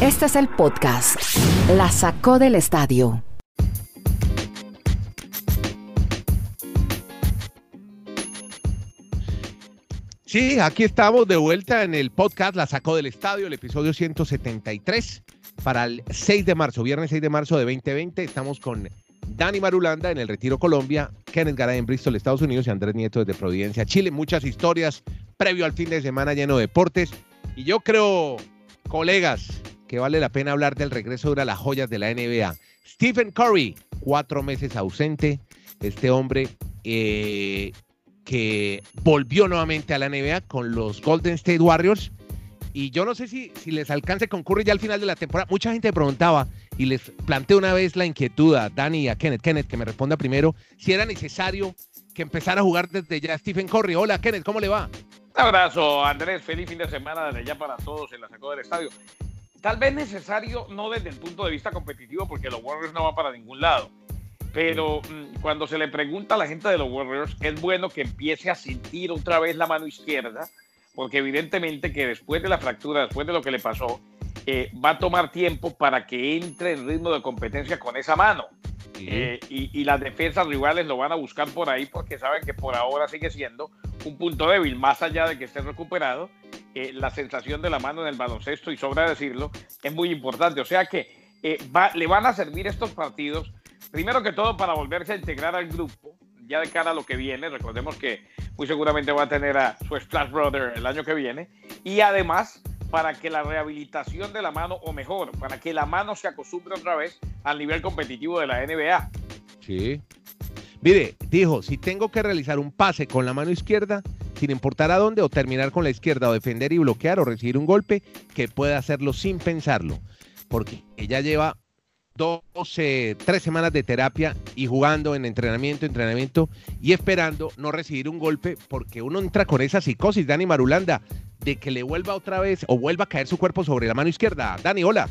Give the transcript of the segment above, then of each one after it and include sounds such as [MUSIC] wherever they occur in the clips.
Este es el podcast. La sacó del estadio. Sí, aquí estamos de vuelta en el podcast La Sacó del Estadio, el episodio 173 para el 6 de marzo, viernes 6 de marzo de 2020. Estamos con Dani Marulanda en el Retiro Colombia, Kenneth Garay en Bristol, Estados Unidos y Andrés Nieto desde Providencia, Chile. Muchas historias previo al fin de semana lleno de deportes. Y yo creo, colegas, que vale la pena hablar del regreso de las joyas de la NBA. Stephen Curry, cuatro meses ausente. Este hombre eh, que volvió nuevamente a la NBA con los Golden State Warriors. Y yo no sé si, si les alcance con Curry ya al final de la temporada. Mucha gente preguntaba y les planteé una vez la inquietud a Dani y a Kenneth. Kenneth, que me responda primero si era necesario que empezara a jugar desde ya Stephen Curry. Hola, Kenneth, ¿cómo le va? Un abrazo, Andrés. Feliz fin de semana desde ya para todos en la sacó del estadio. Tal vez necesario, no desde el punto de vista competitivo, porque los Warriors no van para ningún lado. Pero mm, cuando se le pregunta a la gente de los Warriors, es bueno que empiece a sentir otra vez la mano izquierda, porque evidentemente que después de la fractura, después de lo que le pasó, eh, va a tomar tiempo para que entre en ritmo de competencia con esa mano. Eh, y, las defensas rivales lo van a buscar por ahí porque saben que por ahora sigue siendo un punto débil, más allá de que esté recuperado. Eh, la sensación de la mano en el baloncesto, y sobra decirlo, es muy importante. O sea que le van a servir estos partidos, primero que todo, para volverse a integrar al grupo, ya de cara a lo que viene. Recordemos que muy seguramente va a tener a su Splash Brother el año que viene. Y además para que la rehabilitación de la mano, o mejor, para que la mano se acostumbre otra vez al nivel competitivo de la NBA. Sí. Mire, dijo, si tengo que realizar un pase con la mano izquierda, sin importar a dónde, o terminar con la izquierda, o defender y bloquear, o recibir un golpe, que pueda hacerlo sin pensarlo. Porque ella lleva 12, tres semanas de terapia y jugando en entrenamiento, entrenamiento y esperando no recibir un golpe porque uno entra con esa psicosis, Dani Marulanda, de que le vuelva otra vez o vuelva a caer su cuerpo sobre la mano izquierda. Dani, hola.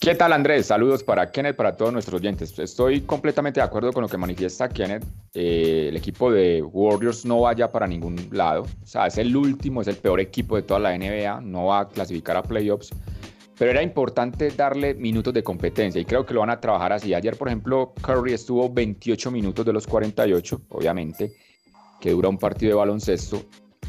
¿Qué tal Andrés? Saludos para Kenneth, para todos nuestros oyentes. Estoy completamente de acuerdo con lo que manifiesta Kenneth. Eh, el equipo de Warriors no vaya para ningún lado. O sea, es el último, es el peor equipo de toda la NBA. No va a clasificar a playoffs pero era importante darle minutos de competencia y creo que lo van a trabajar así. Ayer, por ejemplo, Curry estuvo 28 minutos de los 48, obviamente, que dura un partido de baloncesto,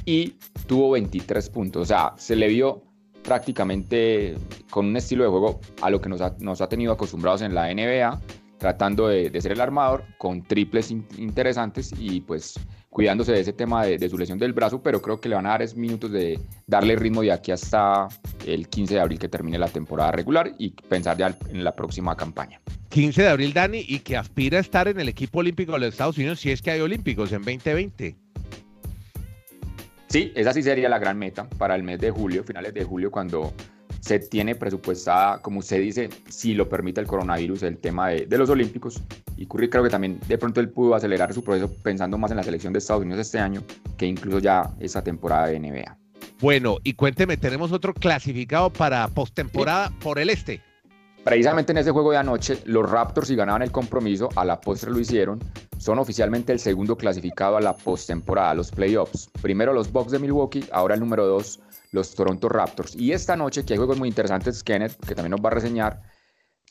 y tuvo 23 puntos. O sea, se le vio prácticamente con un estilo de juego a lo que nos ha, tenido acostumbrados en la NBA, tratando de, ser el armador con triples interesantes y pues cuidándose de ese tema de, su lesión del brazo, pero creo que le van a dar es minutos de darle ritmo de aquí hasta el 15 de abril que termine la temporada regular y pensar ya en la próxima campaña. 15 de abril, Dani, y que aspira a estar en el equipo olímpico de los Estados Unidos si es que hay olímpicos en 2020. Sí, esa sí sería la gran meta para el mes de julio, finales de julio, cuando se tiene presupuestada, como usted dice, si lo permite el coronavirus, el tema de, de, los Olímpicos. Y Curry creo que también de pronto él pudo acelerar su proceso pensando más en la selección de Estados Unidos este año que incluso ya esa temporada de NBA. Bueno, y cuénteme, tenemos otro clasificado para postemporada por el este. Precisamente en ese juego de anoche, los Raptors, si ganaban el compromiso, a la postre lo hicieron, son oficialmente el segundo clasificado a la postemporada, los playoffs. Primero los Bucks de Milwaukee, ahora el número dos, los Toronto Raptors. Y esta noche, que hay juegos muy interesantes, Kenneth, que también nos va a reseñar,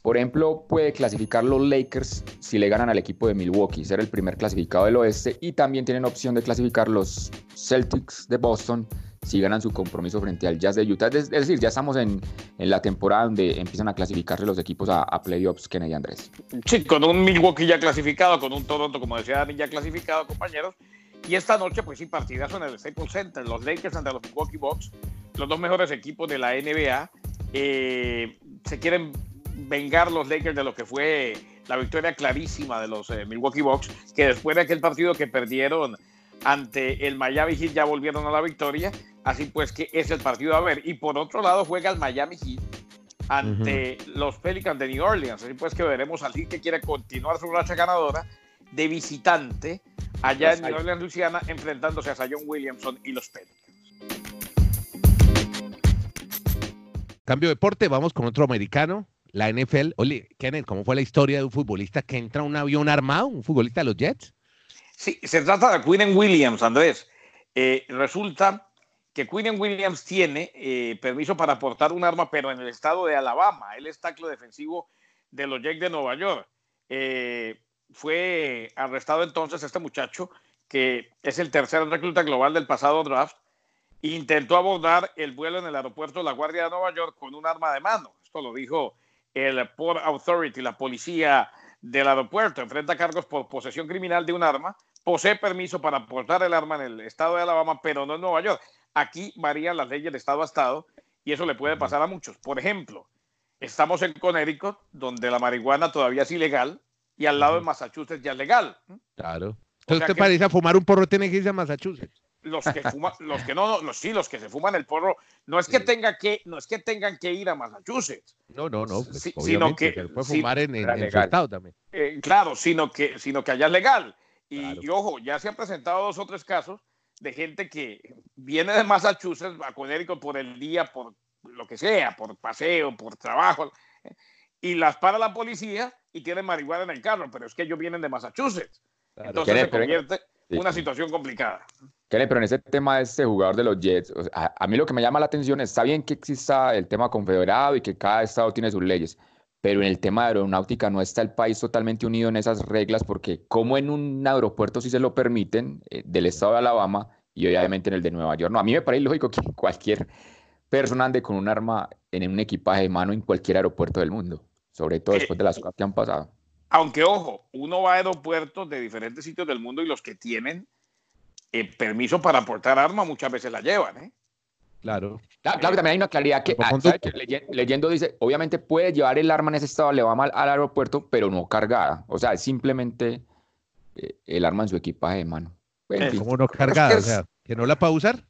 por ejemplo, puede clasificar los Lakers si le ganan al equipo de Milwaukee, ser el primer clasificado del oeste, y también tienen opción de clasificar los Celtics de Boston si ganan su compromiso frente al Jazz de Utah. Es, decir, ya estamos en, la temporada donde empiezan a clasificarse los equipos a, playoffs, Kennedy Andrés. Sí, con un Milwaukee ya clasificado, con un Toronto, como decía Dani, ya clasificado, compañeros. Y esta noche, pues sí, partidazo en el Staples Center, los Lakers ante los Milwaukee Bucks, los dos mejores equipos de la NBA. Eh, se quieren vengar los Lakers de lo que fue la victoria clarísima de los eh, Milwaukee Bucks, que después de aquel partido que perdieron ante el Miami Heat ya volvieron a la victoria, así pues que es el partido a ver. Y por otro lado juega el Miami Heat ante los Pelicans de New Orleans, así pues que veremos al Heat que quiere continuar su racha ganadora de visitante allá en New Orleans, Luisiana, enfrentándose a Zion Williamson y los Pelicans. Cambio de deporte, vamos con otro americano, la NFL. Oye, Kenneth, ¿cómo fue la historia de un futbolista que entra a un avión armado, un futbolista de los Jets? Sí, se trata de Quinn Williams, Andrés. Eh, resulta que Quinn Williams tiene eh, permiso para portar un arma, pero en el estado de Alabama. Él es tackle defensivo de los Jets de Nueva York. Eh, fue arrestado entonces este muchacho, que es el tercer recluta global del pasado draft, intentó abordar el vuelo en el aeropuerto de la Guardia de Nueva York con un arma de mano. Esto lo dijo el Port Authority, la policía del aeropuerto. Enfrenta cargos por posesión criminal de un arma, posee permiso para portar el arma en el estado de Alabama, pero no en Nueva York. Aquí varían las leyes de estado a estado y eso le puede pasar a muchos. Por ejemplo, estamos en Connecticut, donde la marihuana todavía es ilegal, y al lado de Massachusetts ya es legal. Claro. Entonces, ¿te parece a fumar un porro tiene que irse a Massachusetts? Los que fuman, [LAUGHS] los que no, los, sí, los que se fuman el porro, no es que tenga que, no es que tengan que ir a Massachusetts. No, no, no. Pues, sino que se puede fumar en, en, su estado también. Eh, claro, sino que, sino que allá es legal. Y, ojo, ya se han presentado dos o tres casos de gente que viene de Massachusetts a Connecticut por el día, por lo que sea, por paseo, por trabajo, y las para la policía y tienen marihuana en el carro, pero es que ellos vienen de Massachusetts. Entonces se convierte en una situación complicada. pero en ese tema de este jugador de los Jets, a, mí lo que me llama la atención es, está bien que exista el tema confederado y que cada estado tiene sus leyes, pero en el tema de aeronáutica no está el país totalmente unido en esas reglas, porque como en un aeropuerto sí se lo permiten, eh, del estado de Alabama y obviamente en el de Nueva York, no, a mí me parece lógico que [LAUGHS] cualquier persona ande con un arma en un equipaje de mano en cualquier aeropuerto del mundo, sobre todo después de las cosas que han pasado. Aunque, ojo, uno va a aeropuertos de diferentes sitios del mundo y los que tienen eh, permiso para portar arma muchas veces la llevan, ¿eh? Claro. Claro, también hay una claridad que, ah, leyendo dice, obviamente puede llevar el arma en ese estado, le va mal al aeropuerto, pero no cargada. O sea, simplemente eh, el arma en su equipaje de mano. ¿Cómo no cargada? O sea, ¿que no la puede usar?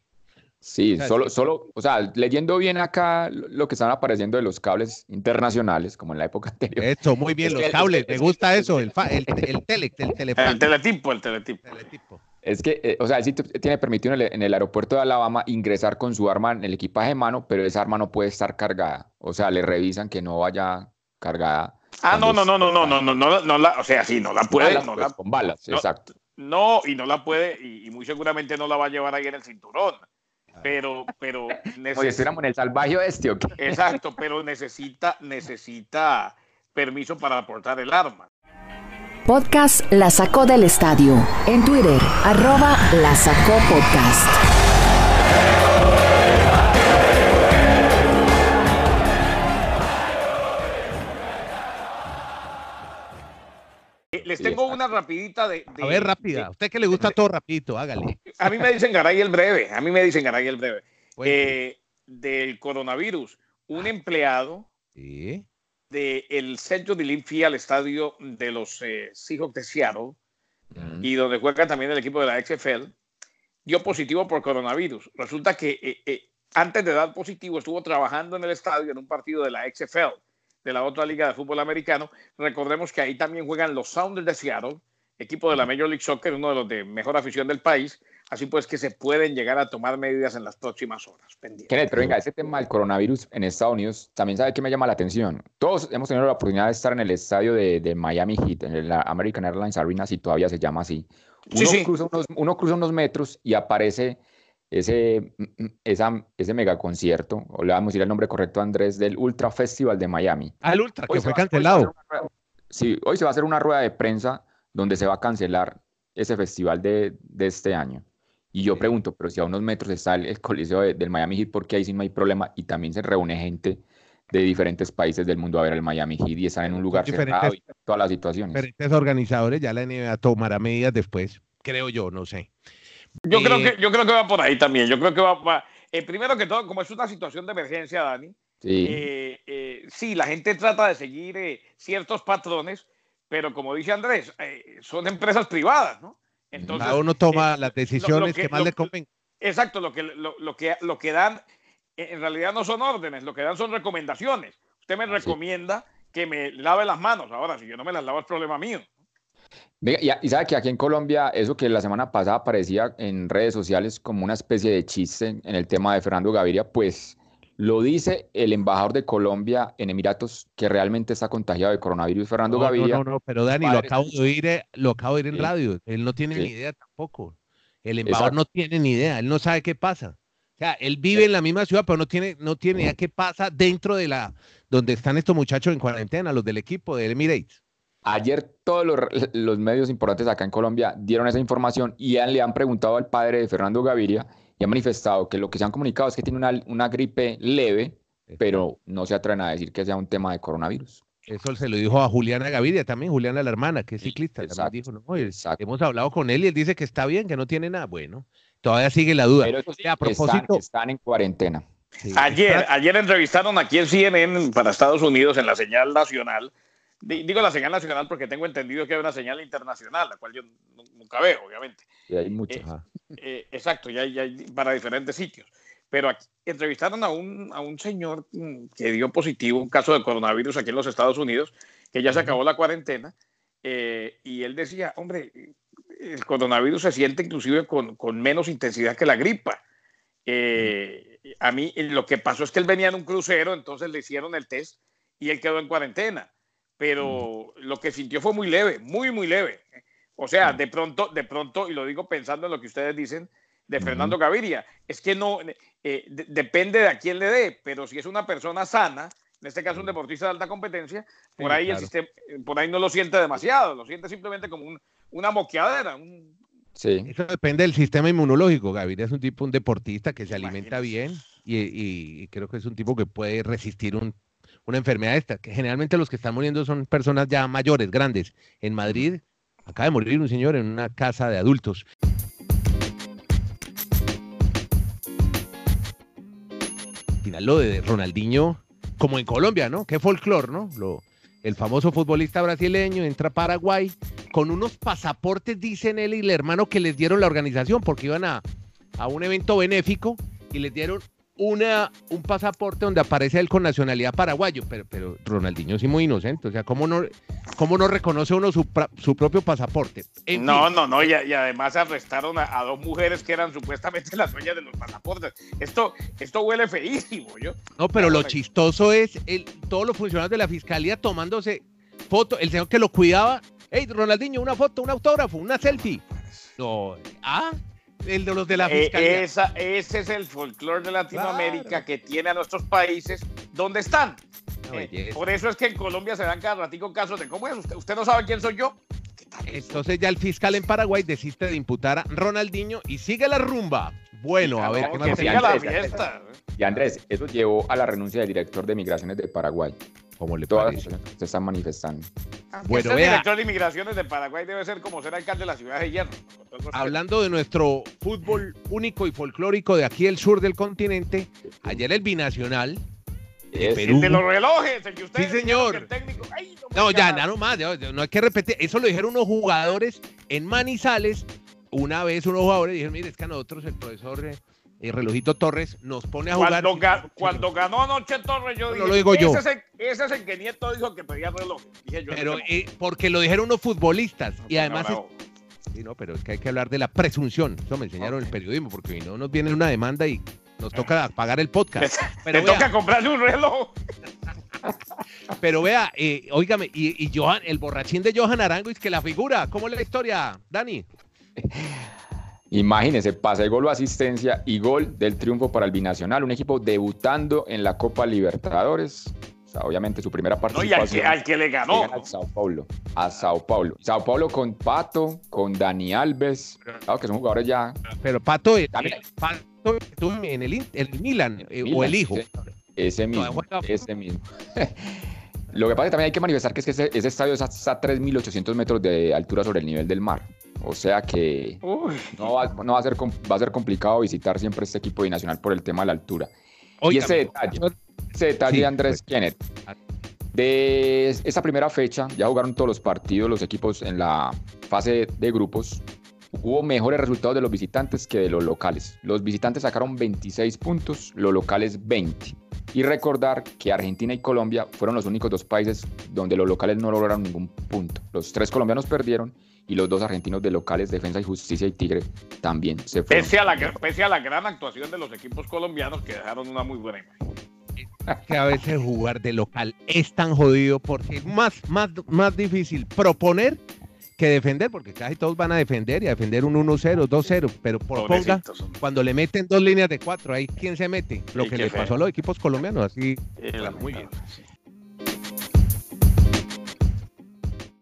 Sí, solo, solo, o sea, leyendo bien acá lo que están apareciendo de los cables internacionales, como en la época [LAUGHS] anterior. Eso, muy bien, los cables, me gusta eso, el, el, el, tele, el, el teletipo, el teletipo. Es que, eh, o sea, sí tiene permitido en el, aeropuerto de Alabama ingresar con su arma en el equipaje de mano, pero esa arma no puede estar cargada. O sea, le revisan que no vaya cargada. Ah, no, no, no, no, no, no, no, no, no, la, o sea, sí, no la puede. no pues, con balas, exacto. No, y no la puede, y, muy seguramente no la va a llevar ahí en el cinturón pero, pero [LAUGHS] Oye, estuviéramos en el salvaje este, ¿o Exacto, pero necesita, necesita permiso para aportar el arma. Podcast La Sacó del Estadio. En Twitter, arroba La Sacó Podcast. Les tengo una rapidita de, A ver, rápida. A usted que le gusta todo rapidito, hágale. A mí me dicen Garay el breve. A mí me dicen Garay el breve. Eh, del coronavirus. Un empleado del centro de Linfield al estadio de los eh, Seahawks de Seattle y donde juega también el equipo de la XFL, dio positivo por coronavirus. Resulta que eh, eh, antes de dar positivo estuvo trabajando en el estadio en un partido de la XFL de la otra liga de fútbol americano. Recordemos que ahí también juegan los Sounders de Seattle, equipo de la Major League Soccer, uno de los de mejor afición del país. Así pues que se pueden llegar a tomar medidas en las próximas horas. Kenneth, pero venga, ese tema del coronavirus en Estados Unidos también sabe que me llama la atención. Todos hemos tenido la oportunidad de estar en el estadio de, Miami Heat, en la American Airlines Arena, si todavía se llama así. Uno, Cruza unos, uno cruza unos metros y aparece ese, esa, ese mega concierto, o le vamos a decir el nombre correcto, Andrés, del Ultra Festival de Miami. Ah, el Ultra, que fue cancelado. sí, hoy se va a hacer una rueda de prensa donde se va a cancelar ese festival de, de este año. Y yo pregunto, pero si a unos metros está el, Coliseo del Miami Heat, ¿por qué ahí sí no hay problema? Y también se reúne gente de diferentes países del mundo a ver el Miami Heat y están en un lugar cerrado y todas las situaciones. Diferentes organizadores, ya la NBA tomará medidas después, creo yo, no sé. Yo, creo, que, yo creo que va por ahí también. Yo creo que va. Eh, primero que todo, como es una situación de emergencia, Dani, sí, eh, eh, sí la gente trata de seguir ciertos patrones, pero como dice Andrés, son empresas privadas, ¿no? Entonces, Cada uno toma las decisiones que, más le convengan. Exacto, lo que, lo, que, lo que dan en realidad no son órdenes, lo que dan son recomendaciones. Usted me recomienda que me lave las manos. Ahora, si yo no me las lavo, es problema mío y, sabe que aquí en Colombia, eso que la semana pasada aparecía en redes sociales como una especie de chiste en el tema de Fernando Gaviria, pues lo dice el embajador de Colombia en Emiratos que realmente está contagiado de coronavirus, Fernando Gaviria. No, no, no, pero Dani, lo acabo de oír, eh, lo acabo de oír en radio. Él no tiene ni idea tampoco. El embajador no tiene ni idea, él no sabe qué pasa. sea, él vive en la misma ciudad, pero no tiene, no tiene idea qué pasa dentro de la, donde están estos muchachos en cuarentena, los del equipo de Emirates. Ayer todos los, los, medios importantes acá en Colombia dieron esa información y le han preguntado al padre de Fernando Gaviria y ha manifestado que lo que se han comunicado es que tiene una, una gripe leve, pero no se atreven a decir que sea un tema de coronavirus. Eso se lo dijo a Juliana Gaviria también, Juliana la hermana, que es ciclista. dijo, no, hemos hablado con él y él dice que está bien, que no tiene nada. Bueno, todavía sigue la duda. Pero a propósito, están, en cuarentena. ayer, ayer entrevistaron aquí en CNN para Estados Unidos en la señal nacional. Digo la señal nacional porque tengo entendido que hay una señal internacional, la cual yo nunca veo, obviamente. Y hay muchas. Eh, eh, exacto, ya hay, para diferentes sitios pero aquí entrevistaron a un, a un señor mm, que dio positivo un caso de coronavirus aquí en los Estados Unidos, que ya se acabó la cuarentena, eh, y él decía, hombre, el coronavirus se siente inclusive con, con menos intensidad que la gripa. Eh, a mí lo que pasó es que él venía en un crucero, entonces le hicieron el test y él quedó en cuarentena, pero lo que sintió fue muy leve, muy, muy leve. O sea, de pronto, de pronto, y lo digo pensando en lo que ustedes dicen, de Fernando Gaviria. Es que no, eh, depende de a quién le dé, pero si es una persona sana, en este caso un deportista de alta competencia, por, ahí, el sistema, por ahí no lo siente demasiado, lo siente simplemente como una moqueadera. Sí. Eso depende del sistema inmunológico. Gaviria es un tipo, un deportista que se alimenta bien y, creo que es un tipo que puede resistir una enfermedad esta, que generalmente los que están muriendo son personas ya mayores, grandes. En Madrid acaba de morir un señor en una casa de adultos. final lo de Ronaldinho, como en Colombia, ¿no? Qué folclor, ¿no? El famoso futbolista brasileño entra a Paraguay con unos pasaportes, dicen él y el hermano, que les dieron la organización porque iban a, a un evento benéfico y les dieron una, un pasaporte donde aparece él con nacionalidad paraguayo, pero, pero Ronaldinho sí muy inocente, o sea, ¿cómo no, cómo no reconoce uno su, su propio pasaporte? no, no, no, y, además arrestaron a, dos mujeres que eran supuestamente las dueñas de los pasaportes. Esto, esto huele feísimo, yo. No, pero lo chistoso es el, todos los funcionarios de la fiscalía tomándose foto, el señor que lo cuidaba, hey, Ronaldinho, una foto, un autógrafo, una selfie. No, ah, el de los de la eh, fiscalía. ese es el folclore de Latinoamérica que tiene a nuestros países donde están. Eh, por eso es que en Colombia se dan cada ratico casos de cómo es. ¿Usted, usted no sabe quién soy yo? Entonces ya el fiscal en Paraguay desiste de imputar a Ronaldinho y sigue la rumba. Bueno, a ver qué más. la fiesta. Y Andrés, eso llevó a la renuncia del director de migraciones de Paraguay. Como le Todas se están manifestando. bueno, el director de inmigraciones de Paraguay debe ser como ser alcalde de la ciudad de Hierro. Hablando de nuestro fútbol único y folclórico de aquí el sur del continente, ayer el binacional de Perú. El de los relojes, el que usted Sí, señor. no, ya, nada más, no hay que repetir. Eso lo dijeron unos jugadores en Manizales. Una vez unos jugadores dijeron, mire, es que a nosotros el profesor eh, el relojito Torres nos pone a jugar. Cuando, ganó anoche Torres, yo dije, lo digo yo. Ese, es el, que Nieto dijo que pedía reloj. Dije yo, pero eh, porque lo dijeron unos futbolistas y además... sí, no, pero es que hay que hablar de la presunción. Eso me enseñaron el periodismo, porque si no nos viene una demanda y nos toca pagar el podcast. Pero Me toca comprarle un reloj. [LAUGHS] Pero vea, eh, óigame, y, y Johan, el borrachín de Johan Arango, es que la figura, ¿cómo es la historia, Dani? Imagínense, pase de gol o asistencia y gol del triunfo para el Binacional, un equipo debutando en la Copa Libertadores. O sea, obviamente su primera participación. No, y al que, le ganó. A Sao Paulo. A Sao Paulo. Sao Paulo con Pato, con Dani Alves, claro que son jugadores ya. Pero Pato, eh, Pato estuvo en el, el Milan, eh, o el hijo. Ese, mismo. ese [LAUGHS] mismo. Lo que pasa es que también hay que manifestar que, es que ese, ese estadio es a 3.800 metros de altura sobre el nivel del mar. O sea que no, va, a ser, va a ser complicado visitar siempre este equipo binacional por el tema de la altura. y ese detalle, ese detalle de Andrés pues. Kenneth. De esa primera fecha, ya jugaron todos los partidos, los equipos en la fase de grupos. Hubo mejores resultados de los visitantes que de los locales. Los visitantes sacaron 26 puntos, los locales 20. Y recordar que Argentina y Colombia fueron los únicos dos países donde los locales no lograron ningún punto. Los tres colombianos perdieron y los dos argentinos de locales, Defensa y Justicia y Tigre, también se fueron. Pese a la, pese a la gran actuación de los equipos colombianos que dejaron una muy buena imagen. Que a veces jugar de local es tan jodido porque es más, más, más difícil proponer que defender, porque casi todos van a defender y a defender un 1-0, 2-0, pero por ponga, Pobrecitos, hombre. cuando le meten dos líneas de cuatro, ahí quién se mete. Lo Sí, que le feo. pasó a los equipos colombianos, así. Muy sí.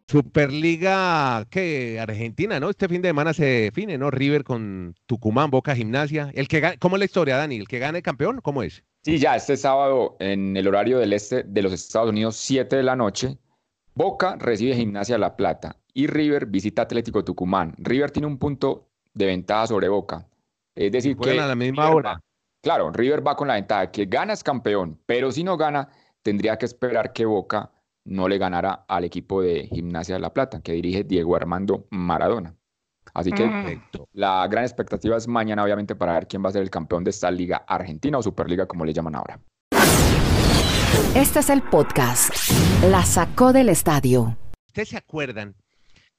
Superliga, que Argentina, ¿no? Este fin de semana se define, ¿no? River con Tucumán, Boca Gimnasia. El que gane- ¿Cómo es la historia, Dani? ¿El que gane campeón? ¿Cómo es? Sí, ya este sábado en el horario del este de los Estados Unidos, 7 de la noche, Boca recibe Gimnasia La Plata y River visita Atlético Tucumán. River tiene un punto de ventaja sobre Boca. Es decir, que a la misma River hora. va- claro, River va con la ventaja que gana es campeón, pero si no gana, tendría que esperar que Boca no le ganara al equipo de Gimnasia de La Plata, que dirige Diego Armando Maradona. Así que. Perfecto. la gran expectativa es mañana, obviamente, para ver quién va a ser el campeón de esta liga argentina o Superliga, como le llaman ahora. Este es el podcast. La sacó del estadio. ¿Ustedes se acuerdan?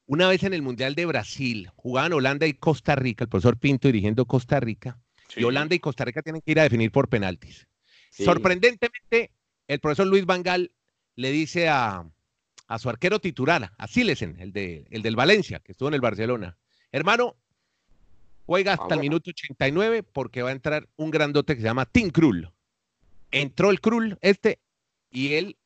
Una vez en el Mundial de Brasil, jugaban Holanda y Costa Rica, el profesor Pinto dirigiendo Costa Rica, Sí. y Holanda y Costa Rica tienen que ir a definir por penaltis. Sí. Sorprendentemente, el profesor Luis Vangal le dice a, a su arquero titular, a Silesen, el, de, el del Valencia, que estuvo en el Barcelona, hermano, juega hasta el bueno. minuto 89 porque va a entrar un grandote que se llama Tim Krul. Entró el Krul este y él,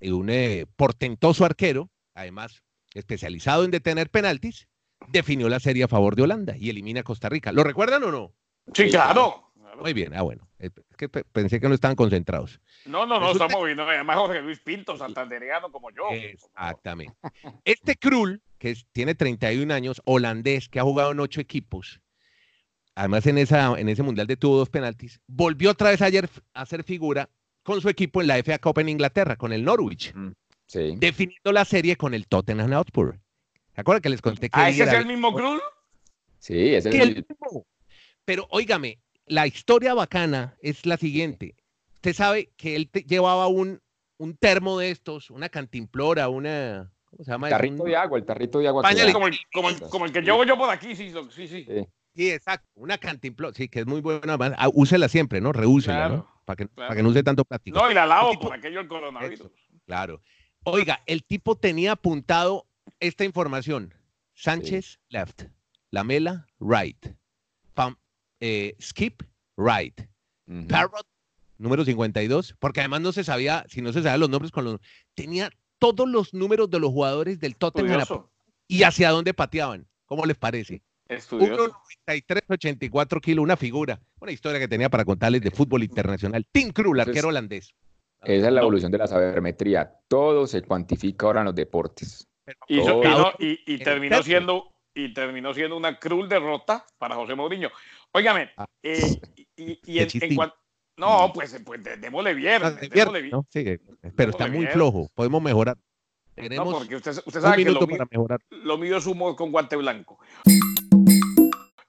un eh, portentoso arquero, además especializado en detener penaltis, definió la serie a favor de Holanda y elimina a Costa Rica. ¿Lo recuerdan o no? Sí, claro. Muy bien, ah bueno, es que pe- pensé que no estaban concentrados. No, no, no, Resulta- estamos viendo. Además, Jorge Luis Pinto, santandereano como yo. Exactamente. Este Krul, que es- tiene 31 años, holandés, que ha jugado en ocho equipos, además en, esa, en ese mundial de tuvo dos penaltis, volvió otra vez ayer a hacer figura con su equipo en la FA Cup en Inglaterra, con el Norwich, Sí. definiendo la serie con el Tottenham Hotspur. ¿Se acuerdan que les conté que ¿Ah, ese es el mismo Krul? Sí, es el- el mismo? Pero óigame, la historia bacana es la siguiente. Usted sabe que él te- llevaba un, un termo de estos, una cantimplora, una... ¿Cómo se llama? eso? tarrito Un- de agua, el tarrito de agua. Pañal Como el, como, el, como el que llevo yo por aquí, sí, sí, sí. Sí. Sí, exacto, una cantimplora, sí, que es muy buena. además, ah, Úsela siempre, ¿no? Reúsela, Claro, ¿no? Para que, claro. para que no use tanto plástico. No, y la lavo El tipo- por aquello del coronavirus. Claro. Oiga, el tipo tenía apuntado esta información. Sánchez, left. Lamela, right. Pam- eh, Skip, right. Ujú. Parrot, número 52, porque además no se sabía, si no se sabían los nombres con los... Tenía todos los números de los jugadores del Tottenham Estudioso. y hacia dónde pateaban. ¿Cómo les parece? Estudioso. 1.93, 84 kilos, una figura. Una historia que tenía para contarles de fútbol internacional. Tim Krul, Entonces, arquero holandés. Esa es la No. evolución de la sabermetría. Todo se cuantifica ahora en los deportes. Y, no- terminó siendo y terminó siendo una cruel derrota para José Mourinho. Óigame, Ah. eh, y, en, en chistín. cuan- no, pues, pues dé- démosle bien, Ah, de démosle viernes, bien. ¿no? Sí, pero está muy bien. flojo. Podemos mejorar. No, Tenemos porque usted, usted un sabe que lo para mejorar. lo mío es humor con guante blanco.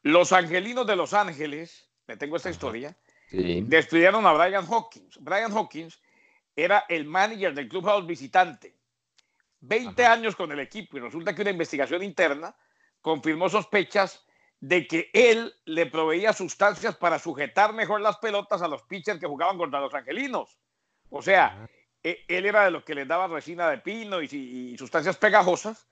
Los angelinos de Los Ángeles, le tengo esta historia, Sí. despidieron a Brian Hawkins. Brian Hawkins era el manager del clubhouse visitante. 20 años con el equipo y resulta que una investigación interna confirmó sospechas de que él le proveía sustancias para sujetar mejor las pelotas a los pitchers que jugaban contra los angelinos. O sea, e- él era de los que les daba resina de pino y, y sustancias pegajosas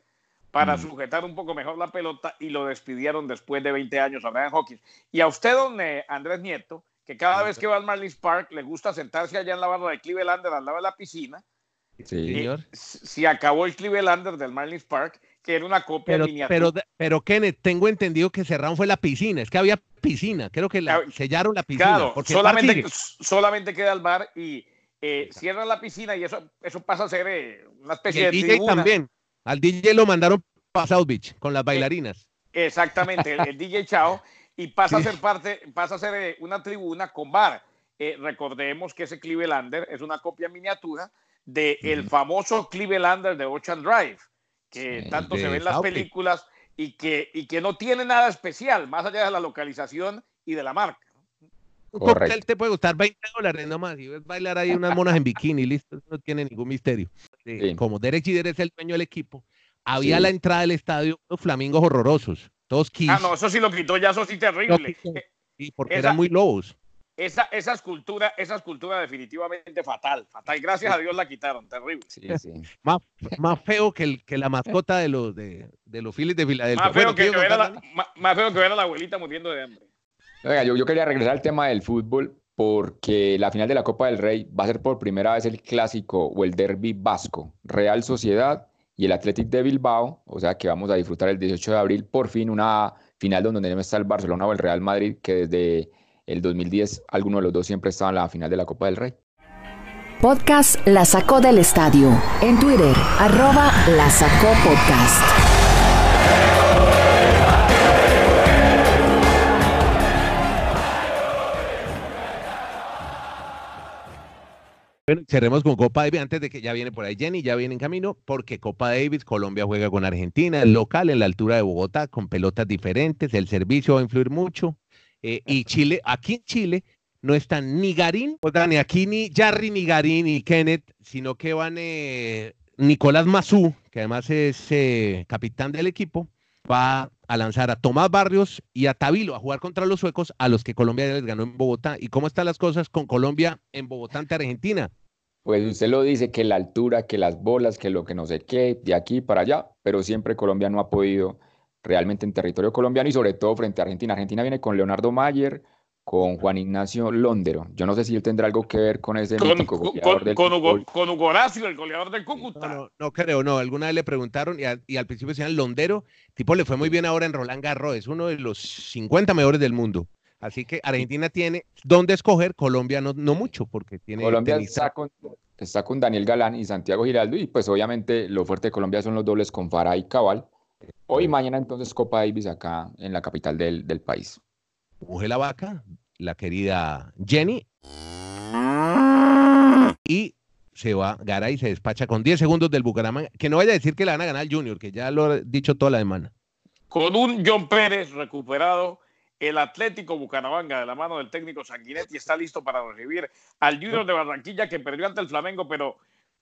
para Mm. sujetar un poco mejor la pelota y lo despidieron después de 20 años a Brian Hawkins. Y a usted, don eh, Andrés Nieto, que cada vez que va al Marlins Park le gusta sentarse allá en la barra de Clevelander al lado de la piscina. Sí. Señor. Eh, se acabó el Clevelander del Marlins Park, que era una copia Pero, miniatura. pero, pero Kenneth, tengo entendido que cerraron fue la piscina. Es que había piscina. Creo que la, sellaron la piscina. Claro, porque solamente, solamente queda el bar y eh, cierran la piscina y eso, eso pasa a ser eh, una Y especie el de DJ tribuna. también. Al DJ lo mandaron para South Beach con las bailarinas. Exactamente, el, el DJ Chao, [LAUGHS] y pasa a ser parte, pasa a ser eh, una tribuna con bar. Eh, recordemos que ese Clevelander es una copia miniatura del el Ujú. famoso Clevelander de Ocean Drive, que Sí, tanto se de ve en las películas y que, y que no tiene nada especial, más allá de la localización y de la marca. Un cóctel te puede costar 20 dólares nomás. Y ves bailar ahí unas monas en bikini, [LAUGHS] listo. No tiene ningún misterio. Eh, Sí. Como Derek Jeter es el dueño del equipo, había a la entrada del estadio unos flamingos horrorosos. Ah, no, eso sí lo quitó, ya eso sí terrible. Sí, porque esa- eran muy lobos. esa, esa escultura, esa escultura definitivamente fatal, fatal. Gracias a Dios la quitaron, terrible. Sí, [LAUGHS] sí. más, más feo que, el, que la mascota de los de, de los Phillies de Filadelfia. Más feo, que, ver a la, más, feo que ver a la abuelita muriendo de hambre. Oiga, yo, yo quería regresar al tema del fútbol porque la final de la Copa del Rey va a ser por primera vez el clásico o el derby vasco, Real Sociedad y el Athletic de Bilbao, o sea que vamos a disfrutar el 18 de abril por fin una final donde no está el Barcelona o el Real Madrid, que desde el 2010 alguno de los dos siempre estaba en la final de la Copa del Rey. Podcast La Sacó del Estadio. En Twitter, arroba La Sacó Podcast. Bueno, cerremos con Copa Davis antes de que ya viene por ahí Jenny, ya viene en camino, porque Copa Davis, Colombia juega con Argentina, el local en la altura de Bogotá, con pelotas diferentes, el servicio va a influir mucho. Eh, y Chile, aquí en Chile, no están ni Garín, o sea, ni aquí ni Jarry, ni Garín, ni Kenneth, sino que van eh, Nicolás Mazú, que además es eh, capitán del equipo, va a lanzar a Tomás Barrios y a Tabilo a jugar contra los suecos, a los que Colombia les ganó en Bogotá. ¿Y cómo están las cosas con Colombia en Bogotá ante Argentina? Pues usted lo dice, que la altura, que las bolas, que lo que no sé qué, de aquí para allá, pero siempre Colombia no ha podido realmente en territorio colombiano y sobre todo frente a Argentina. Argentina viene con Leonardo Mayer, con Juan Ignacio Londero. Yo no sé si él tendrá algo que ver con ese con, mítico goleador del con, Hugo, con Hugo Horacio, el goleador del Cúcuta. No, no, creo, no. Alguna vez le preguntaron y, y al principio decían Londero. Tipo, le fue muy bien ahora en Roland Garros. Es uno de los 50 mejores del mundo. Así que Argentina tiene dónde escoger, Colombia no, no mucho, porque tiene... Colombia está con, está con, Daniel Galán y Santiago Giraldo, y pues obviamente lo fuerte de Colombia son los dobles con Farah y Cabal. Hoy y mañana entonces Copa Davis acá en la capital del, del país. Mujer la vaca, la querida Jenny. Y se va Garay se despacha con 10 segundos del Bucaramanga. Que no vaya a decir que le van a ganar al Junior, que ya lo he dicho toda la semana. Con un John Pérez recuperado, el Atlético Bucaramanga de la mano del técnico Sanguinetti está listo para recibir al Junior de Barranquilla que perdió ante el Flamengo, pero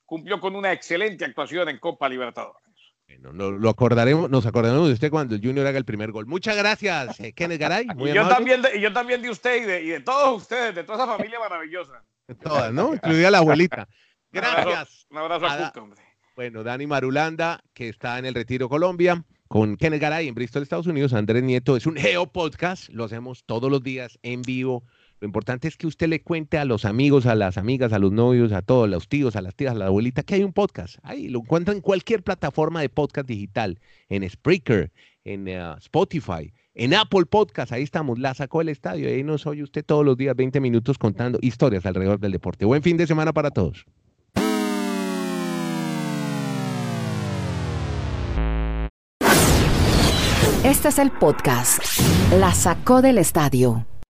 cumplió con una excelente actuación en Copa Libertadores. Bueno, lo, acordaremos, nos acordaremos de usted cuando el Junior haga el primer gol. Muchas gracias, eh, Kenneth Garay. y, yo también de, y yo también de usted y de, y de, todos ustedes, de toda esa familia maravillosa. De todas, ¿no? Incluida la abuelita. [LAUGHS] Gracias. Un abrazo, a, a hombre. Bueno, Dani Marulanda, que está en el Retiro Colombia, con Kenneth Garay en Bristol, Estados Unidos. Andrés Nieto es un Geo Podcast, lo hacemos todos los días en vivo lo importante es que usted le cuente a los amigos, a las amigas, a los novios, a todos, los tíos, a las tías, a la abuelita, que hay un podcast. Ahí lo encuentra en cualquier plataforma de podcast digital, en Spreaker, en uh, Spotify, en Apple Podcast. Ahí estamos, la sacó el estadio. Ahí nos oye usted todos los días 20 minutos contando historias alrededor del deporte. Buen fin de semana para todos. Este es el podcast La sacó del estadio.